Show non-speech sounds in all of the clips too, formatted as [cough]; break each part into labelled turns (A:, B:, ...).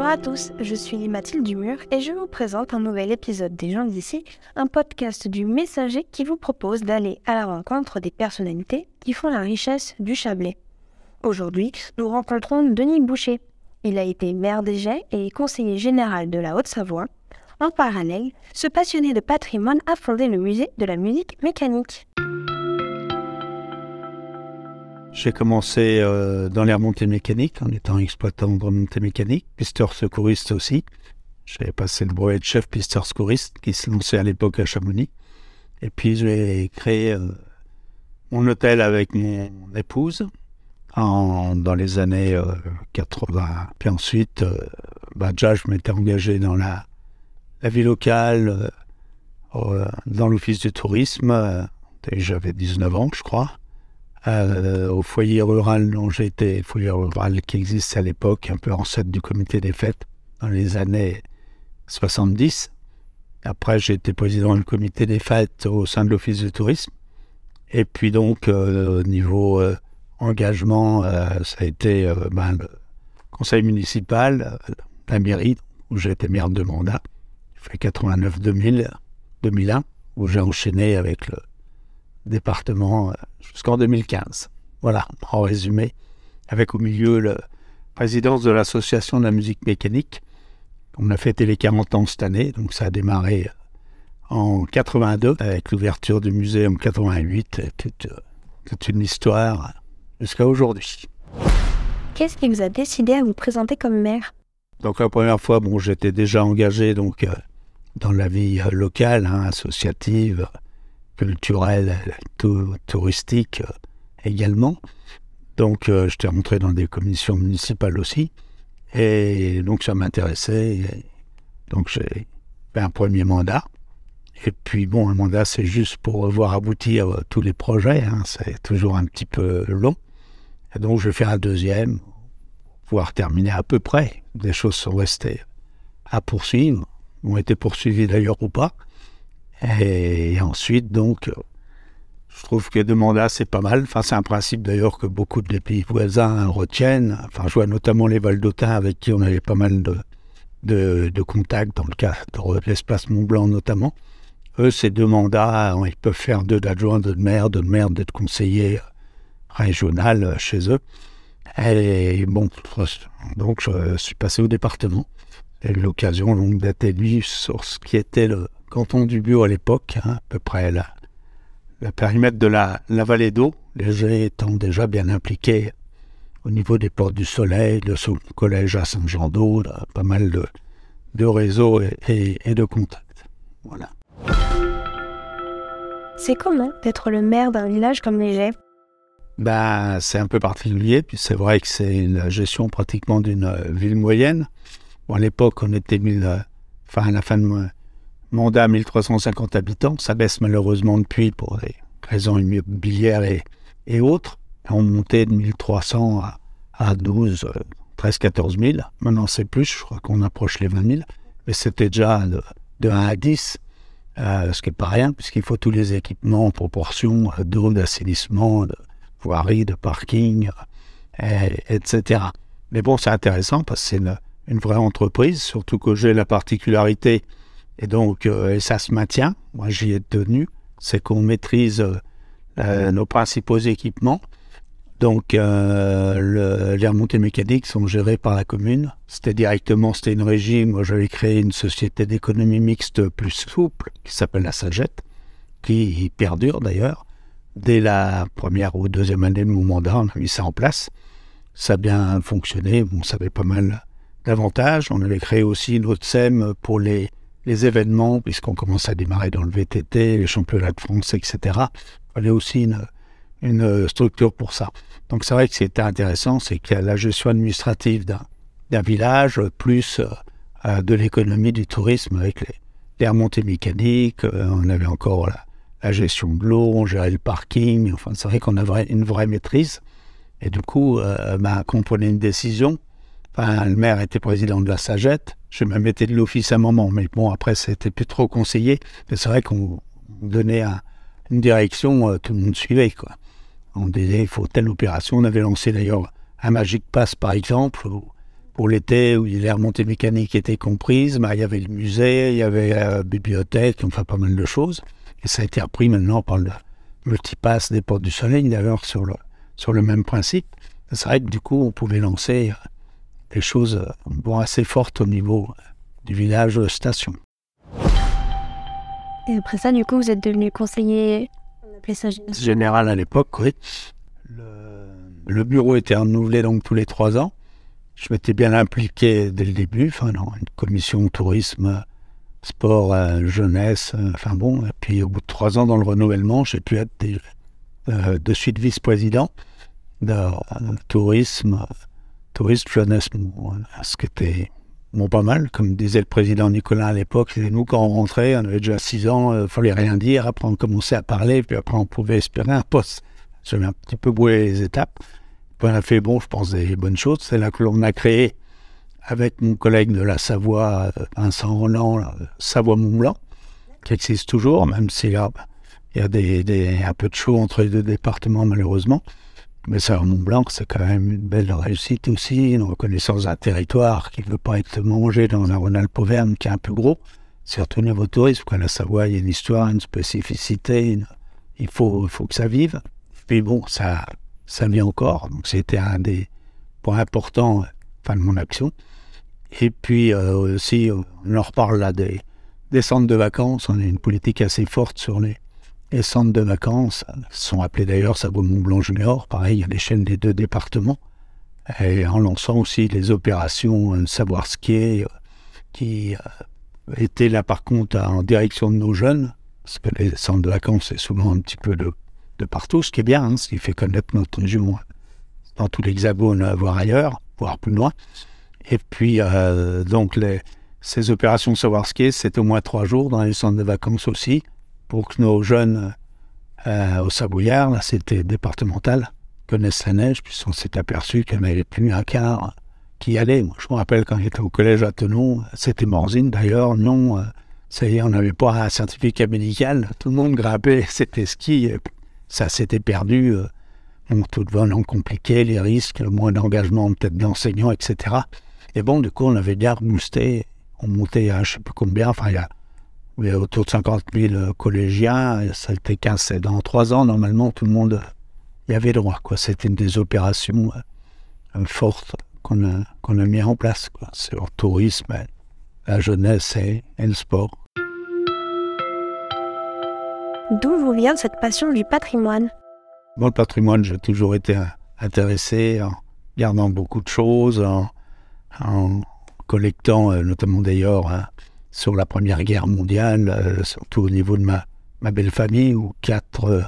A: Bonjour à tous, je suis Mathilde Dumur et je vous présente un nouvel épisode des gens d'ici, un podcast du Messager qui vous propose d'aller à la rencontre des personnalités qui font la richesse du Chablais. Aujourd'hui, nous rencontrons Denis Boucher. Il a été maire des Jets et conseiller général de la Haute-Savoie. En parallèle, ce passionné de patrimoine a fondé le musée de la musique mécanique.
B: J'ai commencé euh, dans les remontées mécaniques en étant exploitant de remontées mécaniques, pisteur secouriste aussi. J'ai passé le brevet de chef pisteur secouriste qui se lançait à l'époque à Chamonix. Et puis j'ai créé euh, mon hôtel avec mon épouse en, dans les années 80. Euh, puis ensuite, bah, déjà je m'étais engagé dans la, la vie locale, dans l'office du tourisme. J'avais 19 ans, je crois. Euh, au foyer rural dont j'étais, foyer rural qui existe à l'époque, un peu ancêtre du comité des fêtes, dans les années 70. Après, j'ai été président du comité des fêtes au sein de l'office du tourisme. Et puis donc, euh, au niveau euh, engagement, ça a été ben, le conseil municipal, la mairie, où j'ai été maire de mandat. J'ai fait 89-2000, 2001, où j'ai enchaîné avec le département euh, jusqu'en 2015. Voilà, en résumé, avec au milieu la présidence de l'association de la musique mécanique. On a fêté les 40 ans cette année, donc ça a démarré euh, en 82 avec l'ouverture du musée en 88, toute, toute une histoire jusqu'à aujourd'hui.
A: Qu'est-ce qui vous a décidé à vous présenter comme maire?
B: Donc la première fois, bon, j'étais déjà engagé donc euh, dans la vie locale, hein, associative, culturel, touristique euh, également. Donc, euh, j'étais rentré dans des commissions municipales aussi. Et donc, ça m'intéressait. Donc, j'ai fait un premier mandat. Et puis, bon, un mandat, c'est juste pour voir aboutir euh, tous les projets. Hein. C'est toujours un petit peu long. Et donc, je vais un deuxième, pouvoir terminer à peu près. Des choses sont restées à poursuivre, ont été poursuivies d'ailleurs ou pas. Et ensuite, donc, je trouve que deux mandats, c'est pas mal. Enfin, c'est un principe d'ailleurs que beaucoup de pays voisins retiennent. Enfin, je vois notamment les Valdotins avec qui on avait pas mal de, de, contacts dans le cas de l'espace Mont-Blanc notamment. Eux, ces deux mandats, ils peuvent faire deux d'adjoints, deux de maire, deux de maire, d'être conseiller régional chez eux. Et bon, donc je suis passé au département. Et l'occasion donc d'être élu sur ce qui était le, canton du Bio à l'époque, hein, à peu près là, le périmètre de la, la vallée d'eau, les étant déjà bien impliqués au niveau des portes du Soleil, de son collège à Saint-Jean d'Eau, pas mal de, de réseaux et, et, de contacts. Voilà.
A: C'est comment d'être le maire d'un village comme les
B: ben, C'est un peu particulier, puis c'est vrai que c'est la gestion pratiquement d'une ville moyenne. Bon, à l'époque, on était mille, enfin, à la fin de mandat 1350 habitants. Ça baisse malheureusement depuis pour des raisons immobilières et, autres. On montait de 1300 à, à 12, 13, 14 000. Maintenant, c'est plus, je crois qu'on approche les 20 000. Mais c'était déjà de, 1 à 10, euh, ce qui n'est pas rien, puisqu'il faut tous les équipements en proportion euh, d'eau, d'assainissement, de voirie, de parking, euh, etc. Mais bon, c'est intéressant parce que c'est une, vraie entreprise, surtout que j'ai la particularité et donc, euh, ça se maintient. Moi, j'y ai tenu. C'est qu'on maîtrise euh, nos principaux équipements. Donc, euh, les remontées mécaniques sont gérées par la commune. C'était directement, c'était une régie. Moi, j'avais créé une société d'économie mixte plus souple qui s'appelle la Sagette, qui perdure d'ailleurs. Dès la première ou deuxième année de mon mandat, on a mis ça en place. Ça a bien fonctionné. On savait pas mal d'avantages. On avait créé aussi une autre SEM pour les les événements, puisqu'on commence à démarrer dans le VTT, les championnats de France, etc. Il fallait aussi une, une structure pour ça. Donc c'est vrai que c'était intéressant, c'est qu'il y a la gestion administrative d'un village, plus euh, de l'économie du tourisme avec les, remontées mécaniques, euh, on avait encore la, la, gestion de l'eau, on gérait le parking, enfin c'est vrai qu'on avait une vraie maîtrise. Et du coup, euh, bah, quand on prenait une décision, enfin, le maire était président de la Sagette, je me mettais de l'office à un moment, mais bon, après, c'était plus trop conseillé. Mais c'est vrai qu'on donnait une direction, euh, tout le monde suivait, quoi. On disait, il faut telle opération. On avait lancé d'ailleurs un Magic Pass, par exemple, pour l'été où les remontées mécaniques étaient comprises, bah, il y avait le musée, il y avait la bibliothèque, enfin pas mal de choses. Et ça a été repris maintenant par le multipass des Portes du Soleil, d'ailleurs, sur le, sur le même principe. C'est vrai que du coup, on pouvait lancer des choses bon, assez fortes au niveau du village station.
A: Et après ça, du coup, vous êtes devenu conseiller
B: général à l'époque, oui. Le, le, bureau était renouvelé donc tous les trois ans. Je m'étais bien impliqué dès le début, enfin, dans une commission tourisme, sport, euh, jeunesse, euh, enfin bon. Et puis au bout de trois ans dans le renouvellement, j'ai pu être euh, de suite vice-président de tourisme, tourisme, jeunesse, ce qui était bon, pas mal, comme disait le président Nicolas à l'époque, nous quand on rentrait, on avait déjà 6 ans, il ne fallait rien dire, après on commençait à parler, puis après on pouvait espérer un poste. J'avais un petit peu brouillé les étapes. Puis on a fait, bon, je pense, des bonnes choses. C'est là que l'on a créé, avec mon collègue de la Savoie, Vincent Roland, Savoie-Mont-Blanc, qui existe toujours, même s'il y a, il y a un peu de chaud entre les deux départements, malheureusement. Mais ça, Mont Blanc, c'est quand même une belle réussite aussi, une reconnaissance d'un territoire qui ne veut pas être mangé dans la Rhône-Alpes Auvergne, qui est un peu gros, surtout au niveau tourisme. Quoi. La Savoie, il y a une histoire, une spécificité, il faut, faut que ça vive. Puis bon, ça, ça vit encore, donc c'était un des points importants de mon action. Et puis euh, aussi, on en reparle là des centres de vacances, on a une politique assez forte sur les, les centres de vacances sont appelés d'ailleurs Savoie-Mont-Blanc Junior, pareil à l'échelle des deux départements, et en lançant aussi les opérations euh, Savoir Skier, euh, qui euh, étaient là par contre en direction de nos jeunes, parce que les centres de vacances, c'est souvent un petit peu de, partout, ce qui est bien, hein, ce qui fait connaître notre région dans tout l'hexagone, voire ailleurs, voire plus loin. Et puis, donc, les, ces opérations Savoir Skier, c'est au moins trois jours dans les centres de vacances aussi pour que nos jeunes euh, au Sabouillard, là c'était départemental, connaissent la neige, puisqu'on s'est aperçu qu'il n'y avait plus un quart qui allait. Moi, je me rappelle quand j'étais au collège à Tenon, c'était Morzine d'ailleurs, non, euh, ça y est, on n'avait pas un certificat médical, tout le monde grimpait, [laughs] c'était ski, ça s'était perdu. Euh, donc tout devenant compliqué, les risques, le moins d'engagement peut-être d'enseignants, etc. Et bon, du coup, on avait bien boosté, on montait à je ne sais plus combien, enfin, il y a il y a autour de 50 000 collégiens. Ça a été 15 Dans trois ans, normalement, tout le monde y avait droit. Quoi. C'était une des opérations euh, fortes qu'on a, qu'on a mis en place. Quoi. C'est le tourisme, la jeunesse et, le sport.
A: D'où vous vient cette passion du patrimoine?
B: Bon, le patrimoine, j'ai toujours été intéressé en gardant beaucoup de choses, en, collectant, euh, notamment d'ailleurs, hein, sur la Première Guerre mondiale, euh, surtout au niveau de ma, belle famille, où quatre, euh,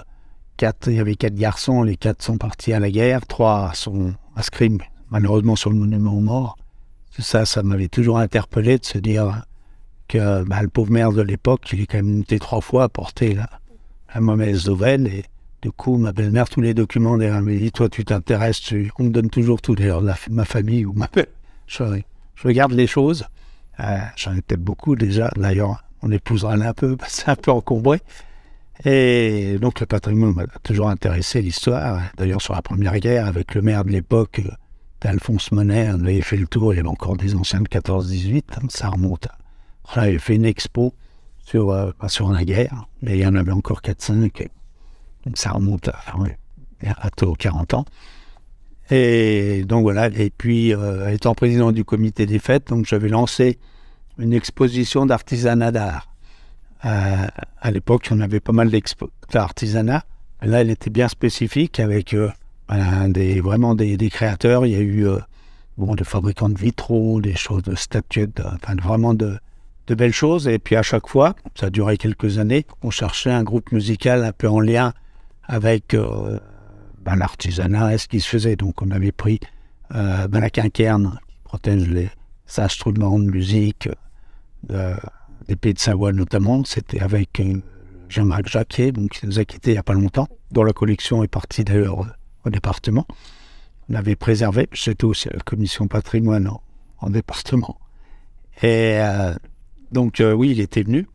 B: quatre, il y avait quatre garçons, les quatre sont partis à la guerre, trois sont inscrits malheureusement sur le monument aux morts. Ça, ça m'avait toujours interpellé de se dire que bah, le pauvre maire de l'époque, il est quand même monté trois fois à porter la, la mauvaise nouvelle. Et du coup, ma belle-mère, tous les documents derrière me dit Toi, tu t'intéresses, on me donne toujours tout, d'ailleurs, ma famille ou ma belle. Je, je regarde les choses. Euh, j'en ai peut-être beaucoup déjà. D'ailleurs, on épousera un peu, [laughs] c'est un peu encombré. Et donc le patrimoine m'a toujours intéressé, l'histoire. D'ailleurs, sur la Première Guerre, avec le maire de l'époque, Alphonse Monet, on avait fait le tour, il y avait encore des anciens de 14-18, hein, ça remonte. On avait fait une expo sur, euh, sur la guerre, mais il y en avait encore 4-5, donc ça remonte à, à, 40 ans. Et donc voilà, et puis euh, étant président du comité des fêtes, donc j'avais lancé une exposition d'artisanat d'art. Euh, à l'époque, on avait pas mal d'artisanat. Là, elle était bien spécifique avec euh, vraiment des, créateurs. Il y a eu bon, des fabricants de vitraux, des choses de statuettes, enfin vraiment de, de, belles choses. Et puis à chaque fois, ça a duré quelques années, on cherchait un groupe musical un peu en lien avec l'artisanat ce qui se faisait? Donc on avait pris euh, ben, la quinquerne, qui protège les instruments de musique euh, des pays de Savoie notamment. C'était avec euh, Jean-Marc Jacquet, qui nous a quittés il n'y a pas longtemps, dont la collection est partie d'ailleurs au département. On avait préservé, c'était aussi la commission patrimoine en, département. Et donc oui, il était venu.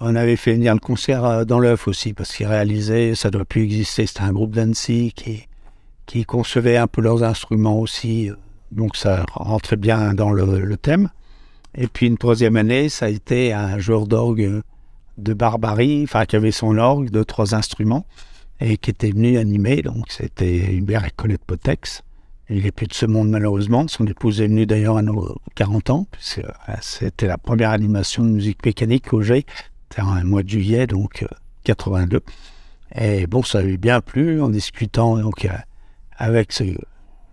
B: On avait fait venir le concert euh, dans l'œuf aussi, parce qu'il réalisait, ça ne doit plus exister, c'était un groupe d'Annecy qui, concevait un peu leurs instruments aussi, euh, donc ça rentrait bien dans le, thème. Et puis une troisième année, ça a été un joueur d'orgue de Barbarie, enfin qui avait son orgue de trois instruments et qui était venu animer. Donc c'était Hubert et Colette Potex. Il n'est plus de ce monde malheureusement. Son épouse est venue d'ailleurs à nos 40 ans. Euh, c'était la première animation de musique mécanique au G. C'était un mois de juillet, donc 82. Euh, et bon, ça avait bien plu en discutant donc, euh, avec ce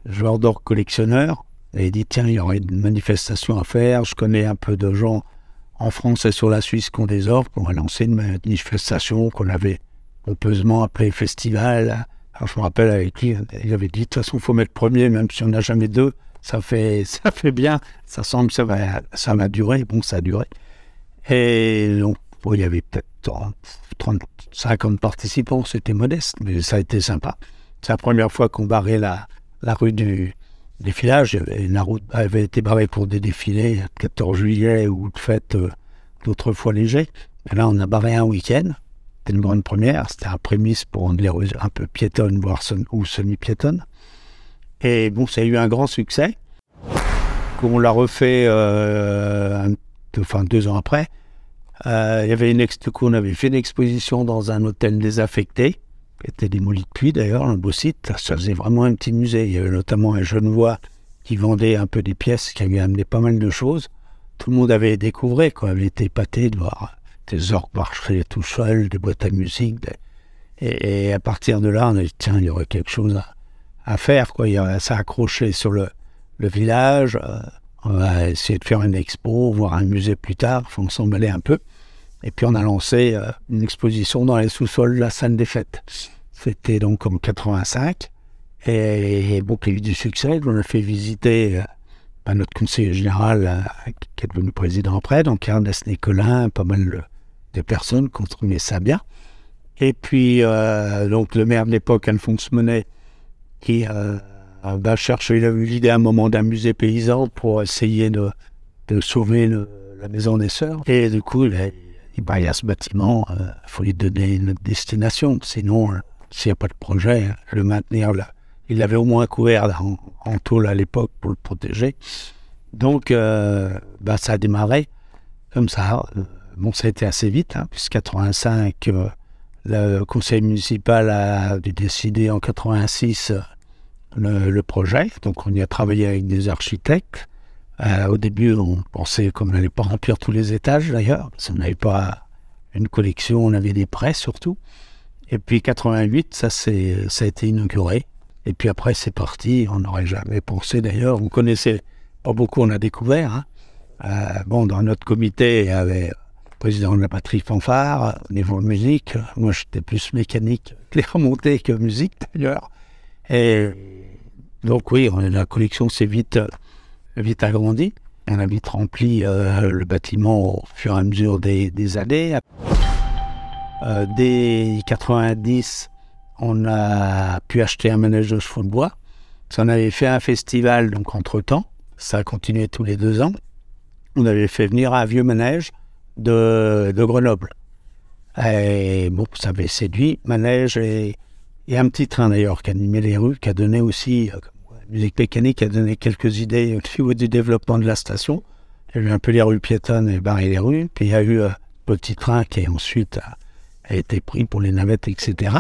B: joueur d'or collectionneur. Et dit tiens, il y aurait une manifestation à faire. Je connais un peu de gens en France et sur la Suisse qui ont des ordres. On va lancer une manifestation qu'on avait pompeusement appelée festival je me rappelle avec lui, il avait dit de toute façon, il faut mettre premier, même si on n'a jamais deux. Ça fait, [laughs] ça fait bien. Ça semble ça va, ça va durer. Bon, ça a duré. Et donc, il y avait peut-être 30, 50 participants. C'était modeste, mais ça a été sympa. C'est la première fois qu'on barrait la, rue du défilage. La route avait été barrée pour des défilés, le 14 juillet ou de fête euh, d'autres fois léger. Et là, on a barré un week-end. C'était une grande première. C'était un prémisse pour rendre les rues un peu piétonnes, voire ou semi-piétonnes. Et bon, ça a eu un grand succès. On l'a refait euh, enfin, deux ans après. Euh, il y avait une on avait fait une exposition dans un hôtel désaffecté, qui était démoli depuis d'ailleurs, un beau site. Ça faisait vraiment un petit musée. Il y avait notamment un jeune voix qui vendait un peu des pièces, qui avait amené pas mal de choses. Tout le monde avait découvert, quoi, avait été épaté de voir des orques marchaient tout seuls, des boîtes à musique. Et, à partir de là, on a dit, tiens, il y aurait quelque chose à, faire. Quoi. Il y a ça accroché sur le, le village. Euh, on va essayer de faire une expo, voir un musée plus tard. Il faut s'emballer un peu. Et puis on a lancé euh, une exposition dans les sous-sols de la salle des fêtes. C'était donc en 85. Et, bon, il y a eu du succès. On a fait visiter euh, notre conseiller général, qui est devenu président après, donc Ernest Nicolin, pas mal des personnes qui ont trouvé ça bien. Et puis, euh, donc, le maire de l'époque, Alphonse Monet, qui euh, va chercher, il a eu l'idée à un moment d'un musée paysan pour essayer de, de sauver la maison des sœurs. Et du coup, il, il, y a ce bâtiment, il euh, faut lui donner une destination. Sinon, s'il n'y a pas de projet, le maintenir là. Il l'avait au moins couvert en, en tôle à l'époque pour le protéger. Donc, bah, ça a démarré comme ça. Bon, ça a été assez vite, hein, puisque 85, euh, le conseil municipal a décidé en 86 euh, le, projet. Donc, on y a travaillé avec des architectes. Euh, au début, on pensait qu'on n'allait pas remplir tous les étages, d'ailleurs, parce qu'on n'avait pas une collection, on avait des prêts surtout. Et puis 88, ça, ça a été inauguré. Et puis après, c'est parti. On n'aurait jamais pensé d'ailleurs. On connaissait pas beaucoup, on a découvert. Hein. bon, dans notre comité, il y avait président de la patrie fanfare, au niveau de musique. Moi, j'étais plus mécanique, clair monté que musique d'ailleurs. Et donc, oui, la collection s'est vite, vite agrandie. On a vite rempli euh, le bâtiment au fur et à mesure des, années. Euh, dès 90, on a pu acheter un manège de chevaux de bois. On avait fait un festival, donc entre-temps. Ça a continué tous les deux ans. On avait fait venir un vieux manège de, Grenoble. Et bon, ça avait séduit Manège et, et un petit train d'ailleurs qui animait les rues, qui a donné aussi, euh, musique mécanique, a donné quelques idées au niveau du développement de la station. Il y a eu un peu les rues piétonnes et barré les rues. Puis il y a eu un euh, petit train qui ensuite a, a, été pris pour les navettes, etc.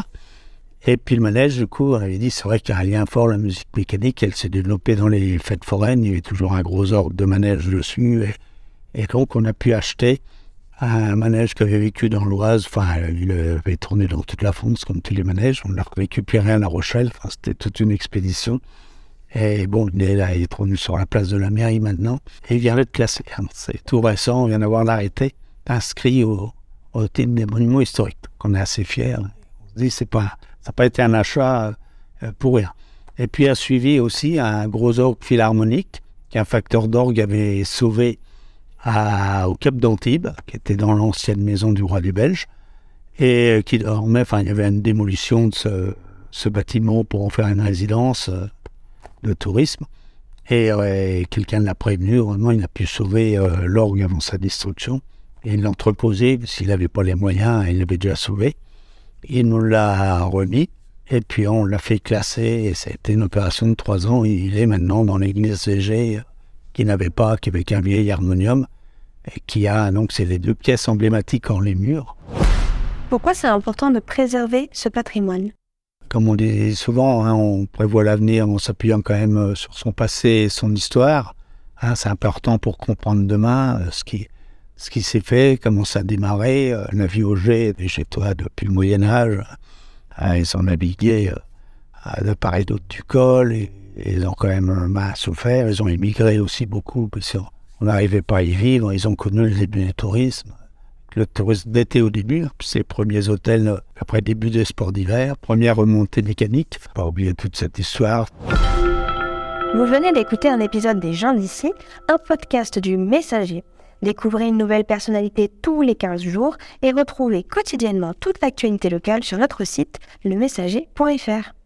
B: Et puis le manège, du coup, on avait dit, c'est vrai qu'il y a un lien fort, la musique mécanique, elle s'est développée dans les fêtes foraines, il y avait toujours un gros ordre de manège dessus. Et donc on a pu acheter un manège qui avait vécu dans l'Oise. Enfin, il avait tourné dans toute la France, comme tous les manèges. On l'a récupéré à La Rochelle. Enfin, c'était toute une expédition. Et bon, il est là, il est tourné sur la place de la mairie maintenant. Et il vient d'être classé. C'est tout récent, on vient d'avoir l'arrêté, inscrit au, au titre des monuments historiques. On est assez fiers. On se dit, c'est pas, ça n'a pas été un achat euh, pour rien. Et puis a suivi aussi un gros orgue philharmonique, qui un facteur d'orgue avait sauvé au Cap d'Antibes, qui était dans l'ancienne maison du roi du Belge, et qui dormait, enfin, il y avait une démolition de ce, bâtiment pour en faire une résidence euh, de tourisme. Et quelqu'un l'a prévenu, vraiment, il a pu sauver euh, l'orgue avant sa destruction. Et il l'a entreposé, s'il n'avait pas les moyens, il l'avait déjà sauvé. Il nous l'a remis. Et puis on l'a fait classer et c'était une opération de trois ans. Il est maintenant dans l'église CG qui n'avait pas, qui avait qu'un vieil harmonium et qui a donc c'est les deux pièces emblématiques en les murs.
A: Pourquoi c'est important de préserver ce patrimoine?
B: Comme on dit souvent, hein, on prévoit l'avenir en s'appuyant quand même euh, sur son passé et son histoire. Hein, c'est important pour comprendre demain euh, ce qui, ce qui s'est fait, comment ça a démarré. Euh, la vie au G chez toi depuis le Moyen Âge. Hein, ils ont navigué de part et d'autre du col. Et, ils ont quand même mal souffert. Ils ont émigré aussi beaucoup parce qu'on n'arrivait pas à y vivre. Ils ont connu le début du tourisme. Le tourisme d'été au début, ces premiers hôtels après début des sports d'hiver, première remontée mécanique. Pas oublier toute cette histoire.
A: Vous venez d'écouter un épisode des gens d'ici, un podcast du Messager. Découvrez une nouvelle personnalité tous les 15 jours et retrouvez quotidiennement toute l'actualité locale sur notre site lemessager.fr.